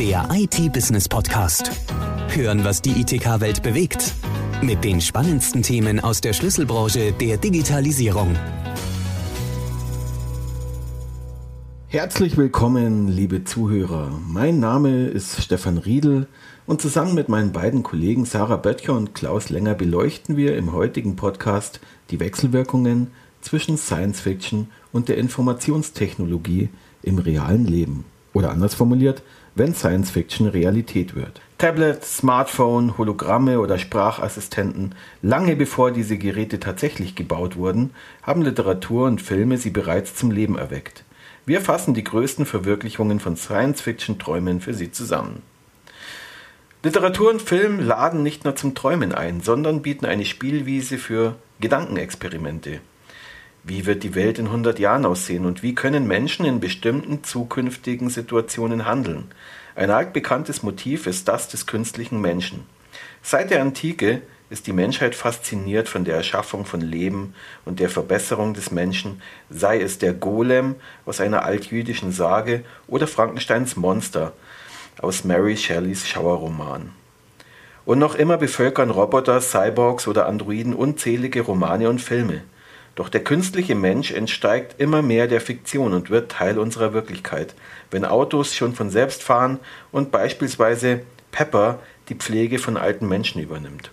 Der IT-Business-Podcast. Hören, was die ITK-Welt bewegt. Mit den spannendsten Themen aus der Schlüsselbranche der Digitalisierung. Herzlich willkommen, liebe Zuhörer. Mein Name ist Stefan Riedel und zusammen mit meinen beiden Kollegen Sarah Böttcher und Klaus Länger beleuchten wir im heutigen Podcast die Wechselwirkungen zwischen Science Fiction und der Informationstechnologie im realen Leben. Oder anders formuliert, wenn Science Fiction Realität wird. Tablet, Smartphone, Hologramme oder Sprachassistenten, lange bevor diese Geräte tatsächlich gebaut wurden, haben Literatur und Filme sie bereits zum Leben erweckt. Wir fassen die größten Verwirklichungen von Science-Fiction-Träumen für Sie zusammen. Literatur und Film laden nicht nur zum Träumen ein, sondern bieten eine Spielwiese für Gedankenexperimente. Wie wird die Welt in 100 Jahren aussehen und wie können Menschen in bestimmten zukünftigen Situationen handeln? Ein altbekanntes Motiv ist das des künstlichen Menschen. Seit der Antike ist die Menschheit fasziniert von der Erschaffung von Leben und der Verbesserung des Menschen, sei es der Golem aus einer altjüdischen Sage oder Frankensteins Monster aus Mary Shelleys Schauerroman. Und noch immer bevölkern Roboter, Cyborgs oder Androiden unzählige Romane und Filme. Doch der künstliche Mensch entsteigt immer mehr der Fiktion und wird Teil unserer Wirklichkeit, wenn Autos schon von selbst fahren und beispielsweise Pepper die Pflege von alten Menschen übernimmt.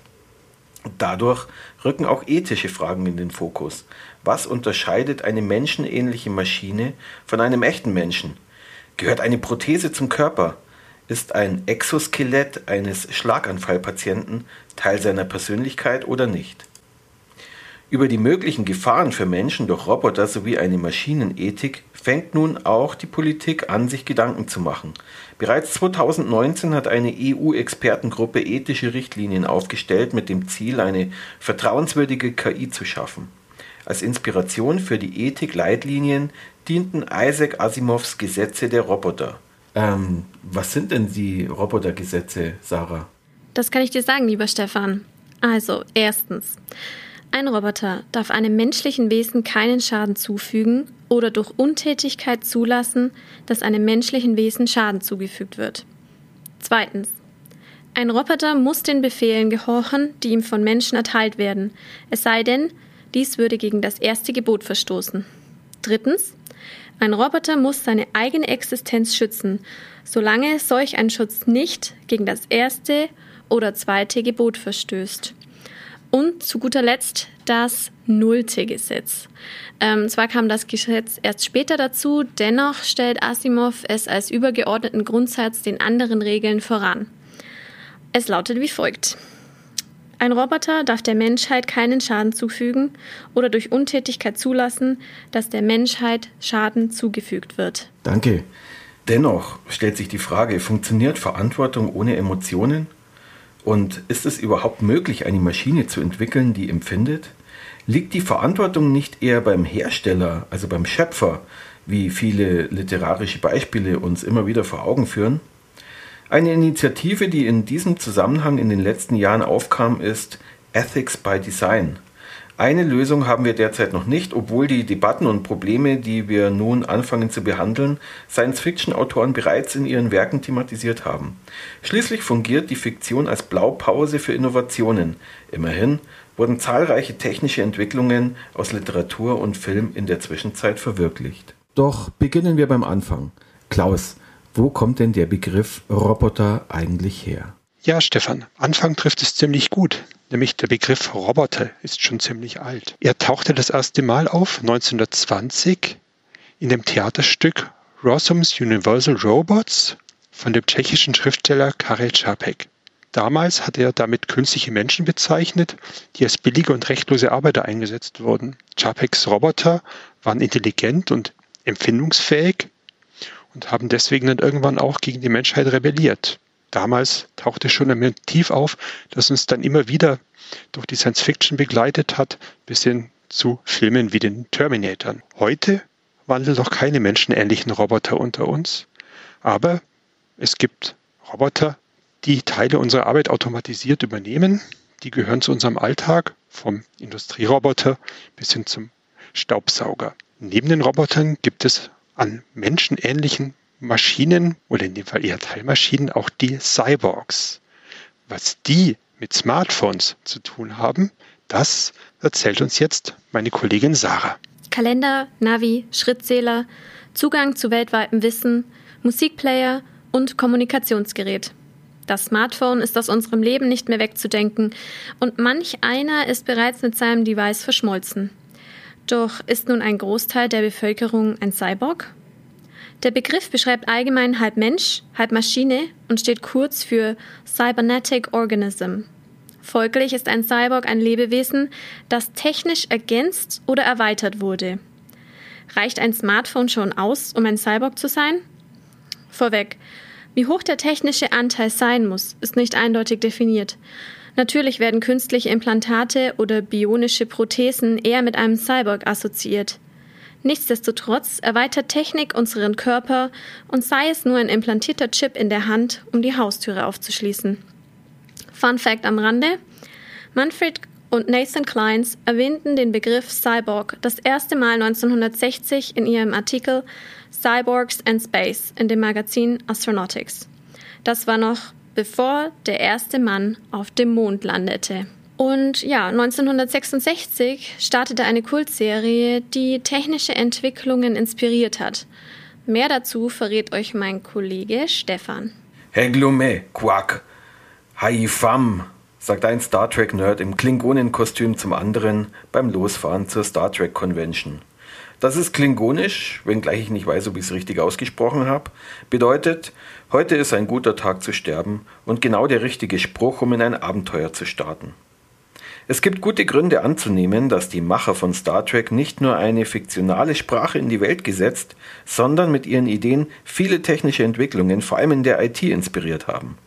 Dadurch rücken auch ethische Fragen in den Fokus. Was unterscheidet eine menschenähnliche Maschine von einem echten Menschen? Gehört eine Prothese zum Körper? Ist ein Exoskelett eines Schlaganfallpatienten Teil seiner Persönlichkeit oder nicht? Über die möglichen Gefahren für Menschen durch Roboter sowie eine Maschinenethik fängt nun auch die Politik an, sich Gedanken zu machen. Bereits 2019 hat eine EU-Expertengruppe ethische Richtlinien aufgestellt mit dem Ziel, eine vertrauenswürdige KI zu schaffen. Als Inspiration für die Ethik-Leitlinien dienten Isaac Asimovs Gesetze der Roboter. Ähm, was sind denn die Robotergesetze, Sarah? Das kann ich dir sagen, lieber Stefan. Also, erstens. Ein Roboter darf einem menschlichen Wesen keinen Schaden zufügen oder durch Untätigkeit zulassen, dass einem menschlichen Wesen Schaden zugefügt wird. Zweitens. Ein Roboter muss den Befehlen gehorchen, die ihm von Menschen erteilt werden, es sei denn, dies würde gegen das erste Gebot verstoßen. Drittens. Ein Roboter muss seine eigene Existenz schützen, solange solch ein Schutz nicht gegen das erste oder zweite Gebot verstößt. Und zu guter Letzt das nullte Gesetz. Ähm, zwar kam das Gesetz erst später dazu, dennoch stellt Asimov es als übergeordneten Grundsatz den anderen Regeln voran. Es lautet wie folgt. Ein Roboter darf der Menschheit keinen Schaden zufügen oder durch Untätigkeit zulassen, dass der Menschheit Schaden zugefügt wird. Danke. Dennoch stellt sich die Frage, funktioniert Verantwortung ohne Emotionen? Und ist es überhaupt möglich, eine Maschine zu entwickeln, die empfindet? Liegt die Verantwortung nicht eher beim Hersteller, also beim Schöpfer, wie viele literarische Beispiele uns immer wieder vor Augen führen? Eine Initiative, die in diesem Zusammenhang in den letzten Jahren aufkam, ist Ethics by Design. Eine Lösung haben wir derzeit noch nicht, obwohl die Debatten und Probleme, die wir nun anfangen zu behandeln, Science-Fiction-Autoren bereits in ihren Werken thematisiert haben. Schließlich fungiert die Fiktion als Blaupause für Innovationen. Immerhin wurden zahlreiche technische Entwicklungen aus Literatur und Film in der Zwischenzeit verwirklicht. Doch beginnen wir beim Anfang. Klaus, wo kommt denn der Begriff Roboter eigentlich her? Ja, Stefan, Anfang trifft es ziemlich gut nämlich der Begriff Roboter ist schon ziemlich alt. Er tauchte das erste Mal auf 1920 in dem Theaterstück Rossums Universal Robots von dem tschechischen Schriftsteller Karel Čapek. Damals hat er damit künstliche Menschen bezeichnet, die als billige und rechtlose Arbeiter eingesetzt wurden. Čapeks Roboter waren intelligent und empfindungsfähig und haben deswegen dann irgendwann auch gegen die Menschheit rebelliert damals tauchte schon ein Motiv auf, das uns dann immer wieder durch die Science Fiction begleitet hat, bis hin zu Filmen wie den Terminatoren. Heute wandeln doch keine menschenähnlichen Roboter unter uns, aber es gibt Roboter, die Teile unserer Arbeit automatisiert übernehmen. Die gehören zu unserem Alltag, vom Industrieroboter bis hin zum Staubsauger. Neben den Robotern gibt es an menschenähnlichen Maschinen oder in dem Fall eher Teilmaschinen auch die Cyborgs. Was die mit Smartphones zu tun haben, das erzählt uns jetzt meine Kollegin Sarah. Kalender, Navi, Schrittzähler, Zugang zu weltweitem Wissen, Musikplayer und Kommunikationsgerät. Das Smartphone ist aus unserem Leben nicht mehr wegzudenken und manch einer ist bereits mit seinem Device verschmolzen. Doch ist nun ein Großteil der Bevölkerung ein Cyborg? Der Begriff beschreibt allgemein halb Mensch, halb Maschine und steht kurz für Cybernetic Organism. Folglich ist ein Cyborg ein Lebewesen, das technisch ergänzt oder erweitert wurde. Reicht ein Smartphone schon aus, um ein Cyborg zu sein? Vorweg, wie hoch der technische Anteil sein muss, ist nicht eindeutig definiert. Natürlich werden künstliche Implantate oder bionische Prothesen eher mit einem Cyborg assoziiert. Nichtsdestotrotz erweitert Technik unseren Körper und sei es nur ein implantierter Chip in der Hand, um die Haustüre aufzuschließen. Fun Fact am Rande: Manfred und Nathan Kleins erwähnten den Begriff Cyborg das erste Mal 1960 in ihrem Artikel Cyborgs and Space in dem Magazin Astronautics. Das war noch bevor der erste Mann auf dem Mond landete. Und ja, 1966 startete eine Kultserie, die technische Entwicklungen inspiriert hat. Mehr dazu verrät euch mein Kollege Stefan. Heglume, Quack, Haifam, sagt ein Star Trek-Nerd im Klingonenkostüm zum anderen beim Losfahren zur Star Trek Convention. Das ist klingonisch, wenngleich ich nicht weiß, ob ich es richtig ausgesprochen habe. Bedeutet, heute ist ein guter Tag zu sterben und genau der richtige Spruch, um in ein Abenteuer zu starten. Es gibt gute Gründe anzunehmen, dass die Macher von Star Trek nicht nur eine fiktionale Sprache in die Welt gesetzt, sondern mit ihren Ideen viele technische Entwicklungen, vor allem in der IT, inspiriert haben.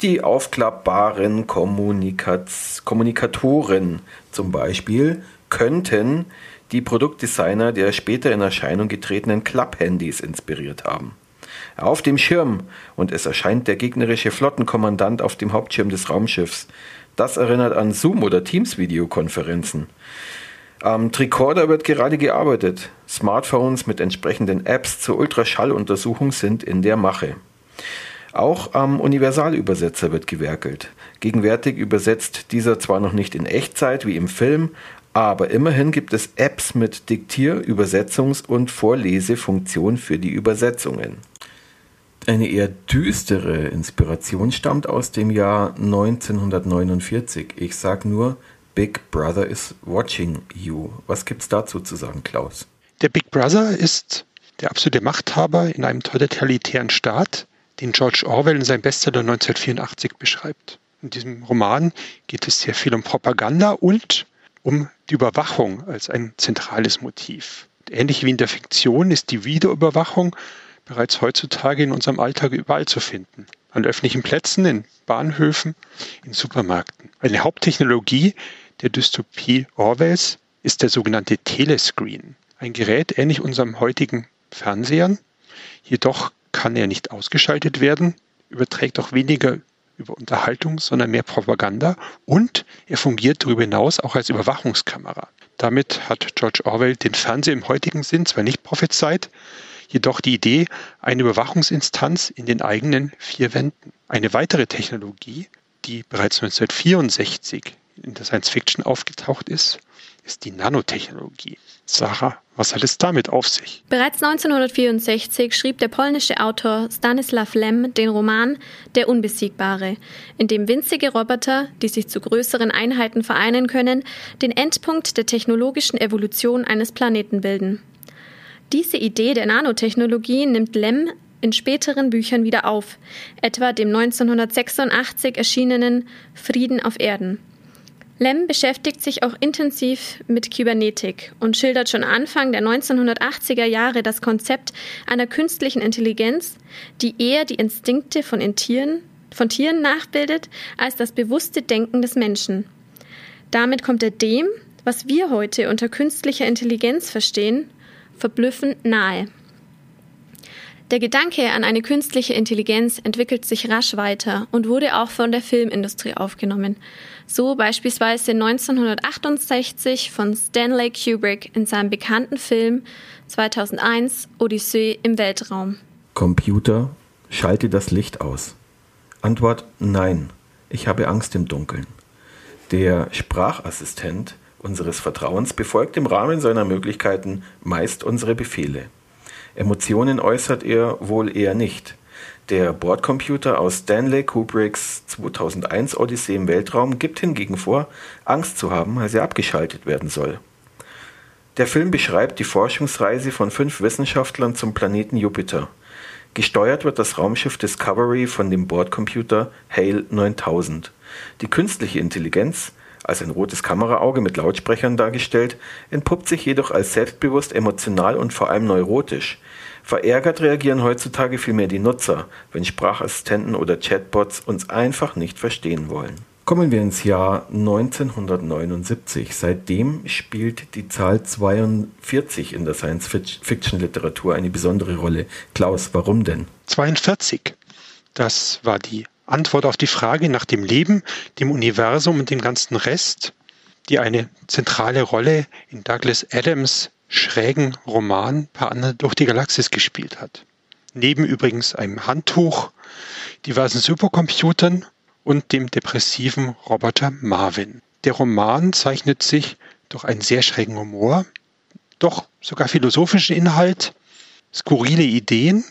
Die aufklappbaren Kommunikats Kommunikatoren zum Beispiel könnten die Produktdesigner der später in Erscheinung getretenen Klapphandys inspiriert haben. Auf dem Schirm, und es erscheint der gegnerische Flottenkommandant auf dem Hauptschirm des Raumschiffs, das erinnert an Zoom- oder Teams-Videokonferenzen. Am Tricorder wird gerade gearbeitet. Smartphones mit entsprechenden Apps zur Ultraschalluntersuchung sind in der Mache. Auch am Universalübersetzer wird gewerkelt. Gegenwärtig übersetzt dieser zwar noch nicht in Echtzeit wie im Film, aber immerhin gibt es Apps mit Diktier-, Übersetzungs- und Vorlesefunktion für die Übersetzungen. Eine eher düstere Inspiration stammt aus dem Jahr 1949. Ich sag nur, Big Brother is watching you. Was gibt's dazu zu sagen, Klaus? Der Big Brother ist der absolute Machthaber in einem totalitären Staat, den George Orwell in seinem Bestseller 1984 beschreibt. In diesem Roman geht es sehr viel um Propaganda und um die Überwachung als ein zentrales Motiv. Ähnlich wie in der Fiktion ist die Videoüberwachung bereits heutzutage in unserem Alltag überall zu finden. An öffentlichen Plätzen, in Bahnhöfen, in Supermärkten. Eine Haupttechnologie der Dystopie Orwells ist der sogenannte Telescreen. Ein Gerät ähnlich unserem heutigen Fernsehern, jedoch kann er nicht ausgeschaltet werden, überträgt auch weniger über Unterhaltung, sondern mehr Propaganda und er fungiert darüber hinaus auch als Überwachungskamera. Damit hat George Orwell den Fernseher im heutigen Sinn zwar nicht prophezeit, jedoch die Idee eine Überwachungsinstanz in den eigenen vier Wänden. Eine weitere Technologie, die bereits 1964 in der Science Fiction aufgetaucht ist, ist die Nanotechnologie. Sarah, was hat es damit auf sich? Bereits 1964 schrieb der polnische Autor Stanislaw Lem den Roman Der Unbesiegbare, in dem winzige Roboter, die sich zu größeren Einheiten vereinen können, den Endpunkt der technologischen Evolution eines Planeten bilden. Diese Idee der Nanotechnologie nimmt Lem in späteren Büchern wieder auf, etwa dem 1986 erschienenen Frieden auf Erden. Lem beschäftigt sich auch intensiv mit Kybernetik und schildert schon Anfang der 1980er Jahre das Konzept einer künstlichen Intelligenz, die eher die Instinkte von Tieren, von Tieren nachbildet als das bewusste Denken des Menschen. Damit kommt er dem, was wir heute unter künstlicher Intelligenz verstehen, verblüffend nahe. Der Gedanke an eine künstliche Intelligenz entwickelt sich rasch weiter und wurde auch von der Filmindustrie aufgenommen. So beispielsweise 1968 von Stanley Kubrick in seinem bekannten Film 2001 Odyssee im Weltraum. Computer, schalte das Licht aus. Antwort Nein, ich habe Angst im Dunkeln. Der Sprachassistent unseres Vertrauens befolgt im Rahmen seiner Möglichkeiten meist unsere Befehle. Emotionen äußert er wohl eher nicht. Der Bordcomputer aus Stanley Kubricks 2001 Odyssee im Weltraum gibt hingegen vor, Angst zu haben, als er abgeschaltet werden soll. Der Film beschreibt die Forschungsreise von fünf Wissenschaftlern zum Planeten Jupiter. Gesteuert wird das Raumschiff Discovery von dem Bordcomputer HALE 9000. Die künstliche Intelligenz, als ein rotes Kameraauge mit Lautsprechern dargestellt, entpuppt sich jedoch als selbstbewusst, emotional und vor allem neurotisch. Verärgert reagieren heutzutage vielmehr die Nutzer, wenn Sprachassistenten oder Chatbots uns einfach nicht verstehen wollen. Kommen wir ins Jahr 1979. Seitdem spielt die Zahl 42 in der Science-Fiction-Literatur eine besondere Rolle. Klaus, warum denn? 42. Das war die Antwort auf die Frage nach dem Leben, dem Universum und dem ganzen Rest, die eine zentrale Rolle in Douglas Adams schrägen Roman Per Anne durch die Galaxis gespielt hat. Neben übrigens einem Handtuch, diversen Supercomputern und dem depressiven Roboter Marvin. Der Roman zeichnet sich durch einen sehr schrägen Humor, doch sogar philosophischen Inhalt, skurrile Ideen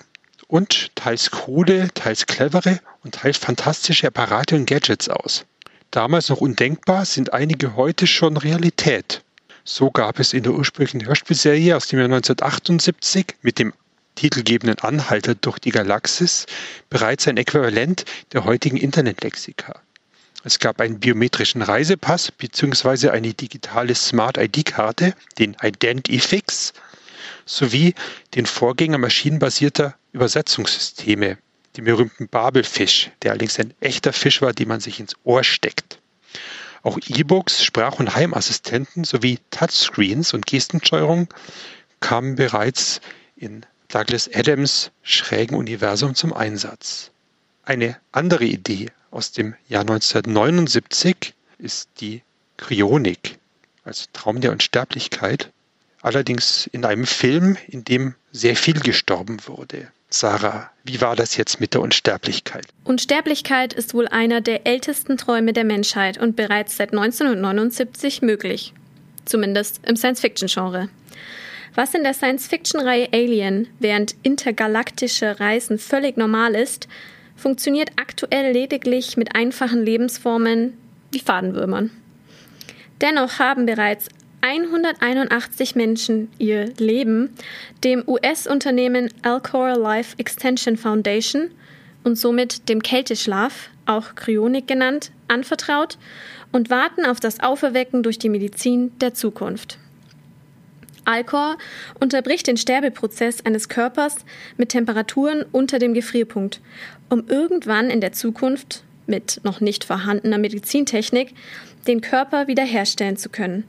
und teils krude, teils clevere und teils fantastische Apparate und Gadgets aus. Damals noch undenkbar, sind einige heute schon Realität. So gab es in der ursprünglichen Hörspielserie aus dem Jahr 1978 mit dem titelgebenden Anhalter durch die Galaxis bereits ein Äquivalent der heutigen Internetlexika. Es gab einen biometrischen Reisepass bzw. eine digitale Smart ID-Karte, den Identifix, sowie den Vorgänger maschinenbasierter Übersetzungssysteme, den berühmten Babelfisch, der allerdings ein echter Fisch war, den man sich ins Ohr steckt. Auch E-Books, Sprach- und Heimassistenten sowie Touchscreens und Gestensteuerung kamen bereits in Douglas Adams schrägen Universum zum Einsatz. Eine andere Idee aus dem Jahr 1979 ist die Kryonik, also Traum der Unsterblichkeit, allerdings in einem Film, in dem sehr viel gestorben wurde. Sarah, wie war das jetzt mit der Unsterblichkeit? Unsterblichkeit ist wohl einer der ältesten Träume der Menschheit und bereits seit 1979 möglich. Zumindest im Science-Fiction-Genre. Was in der Science-Fiction-Reihe Alien während intergalaktische Reisen völlig normal ist, funktioniert aktuell lediglich mit einfachen Lebensformen wie Fadenwürmern. Dennoch haben bereits 181 Menschen ihr Leben dem US-Unternehmen Alcor Life Extension Foundation und somit dem Kälteschlaf, auch Kryonik genannt, anvertraut und warten auf das Auferwecken durch die Medizin der Zukunft. Alcor unterbricht den Sterbeprozess eines Körpers mit Temperaturen unter dem Gefrierpunkt, um irgendwann in der Zukunft mit noch nicht vorhandener Medizintechnik den Körper wiederherstellen zu können.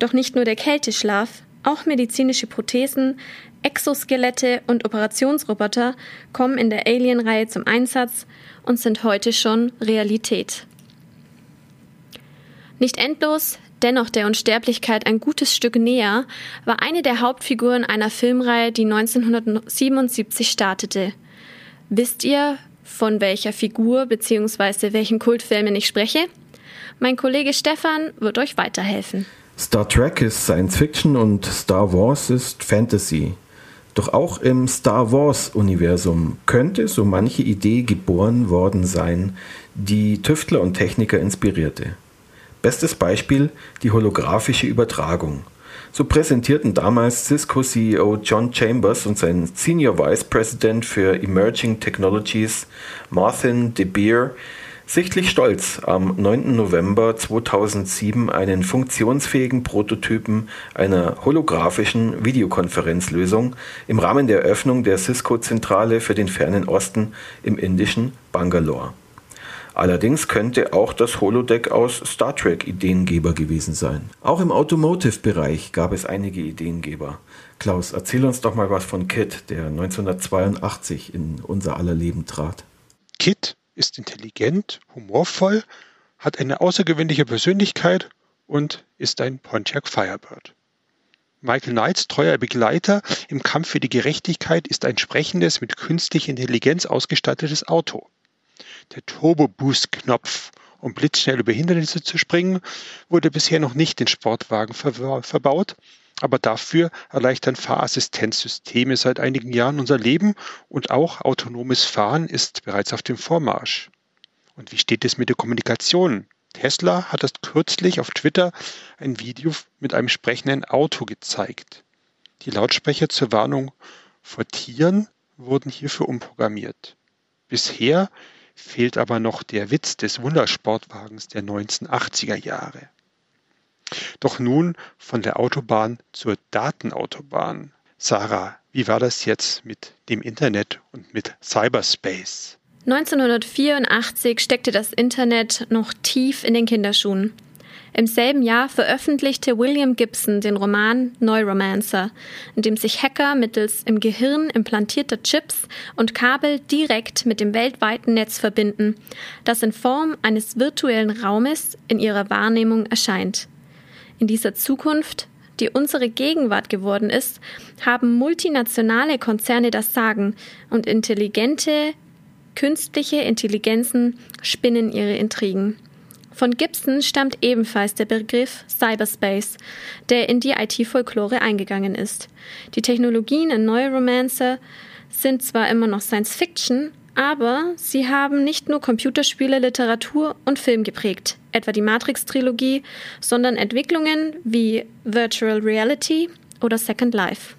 Doch nicht nur der Kälteschlaf, auch medizinische Prothesen, Exoskelette und Operationsroboter kommen in der Alien-Reihe zum Einsatz und sind heute schon Realität. Nicht endlos, dennoch der Unsterblichkeit ein gutes Stück näher, war eine der Hauptfiguren einer Filmreihe, die 1977 startete. Wisst ihr, von welcher Figur bzw. welchen Kultfilmen ich spreche? Mein Kollege Stefan wird euch weiterhelfen. Star Trek ist Science Fiction und Star Wars ist Fantasy. Doch auch im Star Wars-Universum könnte so manche Idee geboren worden sein, die Tüftler und Techniker inspirierte. Bestes Beispiel die holographische Übertragung. So präsentierten damals Cisco-CEO John Chambers und sein Senior Vice President für Emerging Technologies Martin de Beer sichtlich stolz am 9. November 2007 einen funktionsfähigen Prototypen einer holographischen Videokonferenzlösung im Rahmen der Eröffnung der Cisco-Zentrale für den fernen Osten im indischen Bangalore. Allerdings könnte auch das Holodeck aus Star Trek Ideengeber gewesen sein. Auch im Automotive-Bereich gab es einige Ideengeber. Klaus, erzähl uns doch mal was von Kit, der 1982 in unser aller Leben trat. Kit ist intelligent, humorvoll, hat eine außergewöhnliche Persönlichkeit und ist ein Pontiac Firebird. Michael Knights treuer Begleiter im Kampf für die Gerechtigkeit ist ein sprechendes, mit künstlicher Intelligenz ausgestattetes Auto. Der Turbo Boost Knopf, um blitzschnell über Hindernisse zu springen, wurde bisher noch nicht in Sportwagen ver verbaut, aber dafür erleichtern Fahrassistenzsysteme seit einigen Jahren unser Leben und auch autonomes Fahren ist bereits auf dem Vormarsch. Und wie steht es mit der Kommunikation? Tesla hat erst kürzlich auf Twitter ein Video mit einem sprechenden Auto gezeigt. Die Lautsprecher zur Warnung vor Tieren wurden hierfür umprogrammiert. Bisher fehlt aber noch der Witz des Wundersportwagens der 1980er Jahre. Doch nun von der Autobahn zur Datenautobahn. Sarah, wie war das jetzt mit dem Internet und mit Cyberspace? 1984 steckte das Internet noch tief in den Kinderschuhen. Im selben Jahr veröffentlichte William Gibson den Roman Neuromancer, in dem sich Hacker mittels im Gehirn implantierter Chips und Kabel direkt mit dem weltweiten Netz verbinden, das in Form eines virtuellen Raumes in ihrer Wahrnehmung erscheint. In dieser Zukunft, die unsere Gegenwart geworden ist, haben multinationale Konzerne das Sagen und intelligente, Künstliche Intelligenzen spinnen ihre Intrigen. Von Gibson stammt ebenfalls der Begriff Cyberspace, der in die IT-Folklore eingegangen ist. Die Technologien in Neuromancer sind zwar immer noch Science Fiction, aber sie haben nicht nur Computerspiele, Literatur und Film geprägt, etwa die Matrix-Trilogie, sondern Entwicklungen wie Virtual Reality oder Second Life.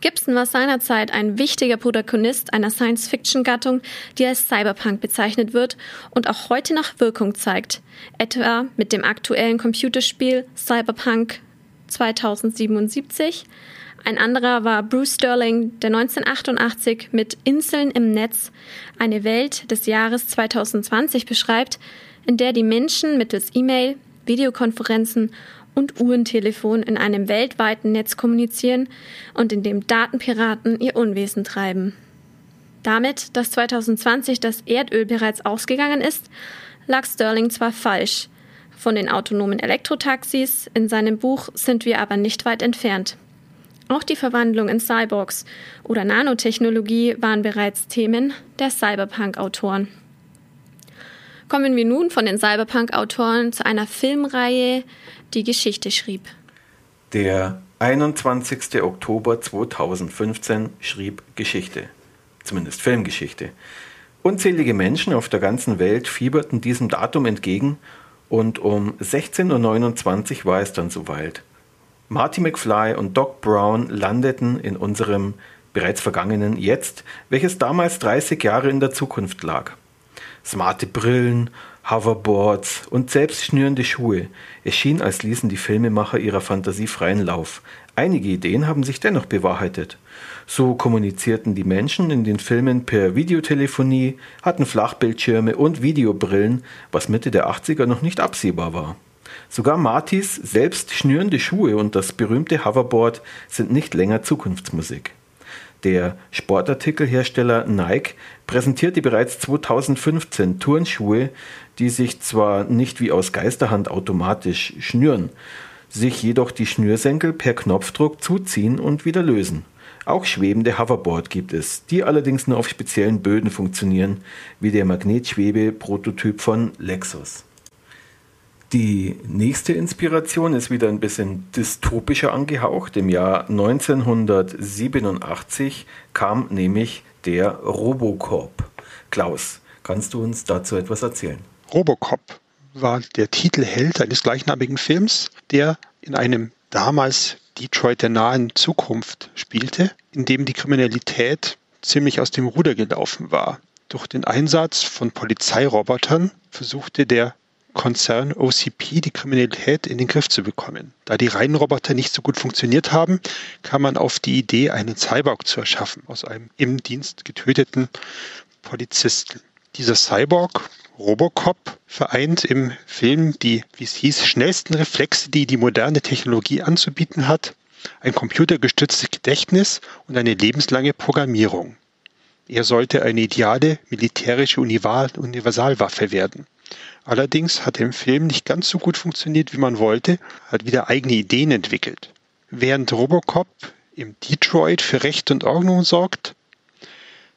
Gibson war seinerzeit ein wichtiger Protagonist einer Science-Fiction-Gattung, die als Cyberpunk bezeichnet wird und auch heute noch Wirkung zeigt, etwa mit dem aktuellen Computerspiel Cyberpunk 2077. Ein anderer war Bruce Sterling, der 1988 mit Inseln im Netz eine Welt des Jahres 2020 beschreibt, in der die Menschen mittels E-Mail, Videokonferenzen und Uhrentelefon in einem weltweiten Netz kommunizieren und in dem Datenpiraten ihr Unwesen treiben. Damit, dass 2020 das Erdöl bereits ausgegangen ist, lag Sterling zwar falsch. Von den autonomen Elektrotaxis in seinem Buch sind wir aber nicht weit entfernt. Auch die Verwandlung in Cyborgs oder Nanotechnologie waren bereits Themen der Cyberpunk-Autoren. Kommen wir nun von den Cyberpunk-Autoren zu einer Filmreihe, die Geschichte schrieb. Der 21. Oktober 2015 schrieb Geschichte, zumindest Filmgeschichte. Unzählige Menschen auf der ganzen Welt fieberten diesem Datum entgegen und um 16.29 Uhr war es dann soweit. Marty McFly und Doc Brown landeten in unserem bereits vergangenen Jetzt, welches damals 30 Jahre in der Zukunft lag. Smarte Brillen Hoverboards und selbst schnürende Schuhe. Es schien, als ließen die Filmemacher ihrer Fantasie freien Lauf. Einige Ideen haben sich dennoch bewahrheitet. So kommunizierten die Menschen in den Filmen per Videotelefonie, hatten Flachbildschirme und Videobrillen, was Mitte der 80er noch nicht absehbar war. Sogar Martys selbst schnürende Schuhe und das berühmte Hoverboard sind nicht länger Zukunftsmusik. Der Sportartikelhersteller Nike präsentierte bereits 2015 Turnschuhe, die sich zwar nicht wie aus Geisterhand automatisch schnüren, sich jedoch die Schnürsenkel per Knopfdruck zuziehen und wieder lösen. Auch schwebende Hoverboard gibt es, die allerdings nur auf speziellen Böden funktionieren, wie der Magnetschwebe-Prototyp von Lexus. Die nächste Inspiration ist wieder ein bisschen dystopischer angehaucht. Im Jahr 1987 kam nämlich der Robocop. Klaus, kannst du uns dazu etwas erzählen? Robocop war der Titelheld eines gleichnamigen Films, der in einem damals Detroit der nahen Zukunft spielte, in dem die Kriminalität ziemlich aus dem Ruder gelaufen war. Durch den Einsatz von Polizeirobotern versuchte der Konzern OCP die Kriminalität in den Griff zu bekommen. Da die Reihenroboter nicht so gut funktioniert haben, kam man auf die Idee, einen Cyborg zu erschaffen aus einem im Dienst getöteten Polizisten. Dieser Cyborg, Robocop, vereint im Film die, wie es hieß, schnellsten Reflexe, die die moderne Technologie anzubieten hat, ein computergestütztes Gedächtnis und eine lebenslange Programmierung. Er sollte eine ideale militärische Universalwaffe werden. Allerdings hat im Film nicht ganz so gut funktioniert, wie man wollte, hat wieder eigene Ideen entwickelt. Während Robocop im Detroit für Recht und Ordnung sorgt,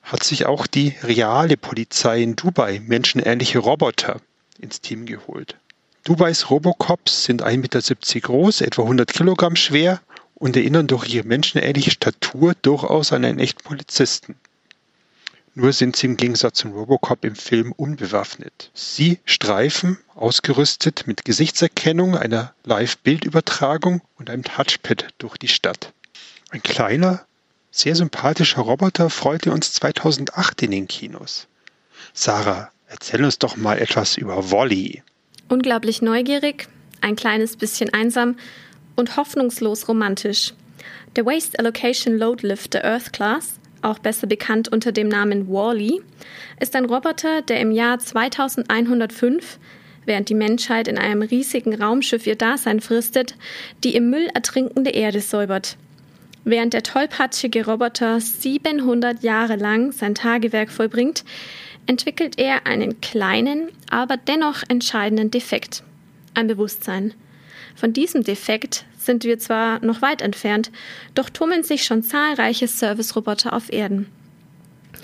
hat sich auch die reale Polizei in Dubai menschenähnliche Roboter ins Team geholt. Dubais Robocops sind 1,70 Meter groß, etwa 100 Kilogramm schwer und erinnern durch ihre menschenähnliche Statur durchaus an einen echten Polizisten. Nur sind sie im Gegensatz zum Robocop im Film unbewaffnet. Sie streifen, ausgerüstet mit Gesichtserkennung, einer Live-Bildübertragung und einem Touchpad durch die Stadt. Ein kleiner, sehr sympathischer Roboter freute uns 2008 in den Kinos. Sarah, erzähl uns doch mal etwas über Wally. Unglaublich neugierig, ein kleines bisschen einsam und hoffnungslos romantisch. Der Waste Allocation Load Lifter Earth Class, auch besser bekannt unter dem Namen Wally, ist ein Roboter, der im Jahr 2105 während die Menschheit in einem riesigen Raumschiff ihr Dasein fristet, die im Müll ertrinkende Erde säubert. Während der tollpatschige Roboter 700 Jahre lang sein Tagewerk vollbringt, entwickelt er einen kleinen, aber dennoch entscheidenden Defekt. Ein Bewusstsein. Von diesem Defekt sind wir zwar noch weit entfernt, doch tummeln sich schon zahlreiche Service-Roboter auf Erden.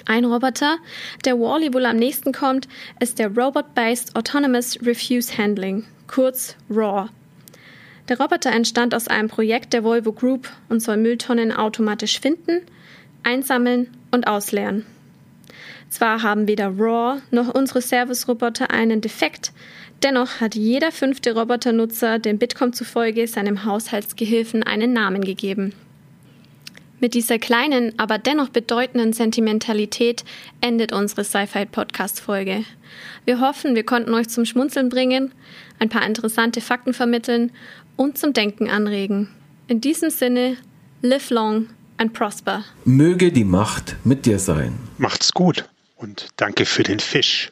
Ein Roboter, der Wally wohl am nächsten kommt, ist der Robot-Based Autonomous Refuse Handling, kurz RAW. Der Roboter entstand aus einem Projekt der Volvo Group und soll Mülltonnen automatisch finden, einsammeln und ausleeren. Zwar haben weder RAW noch unsere Service-Roboter einen Defekt, dennoch hat jeder fünfte Roboternutzer dem Bitkom zufolge seinem Haushaltsgehilfen einen Namen gegeben. Mit dieser kleinen, aber dennoch bedeutenden Sentimentalität endet unsere Sci-Fi-Podcast-Folge. Wir hoffen, wir konnten euch zum Schmunzeln bringen, ein paar interessante Fakten vermitteln und zum Denken anregen. In diesem Sinne, live long and prosper. Möge die Macht mit dir sein. Macht's gut und danke für den Fisch.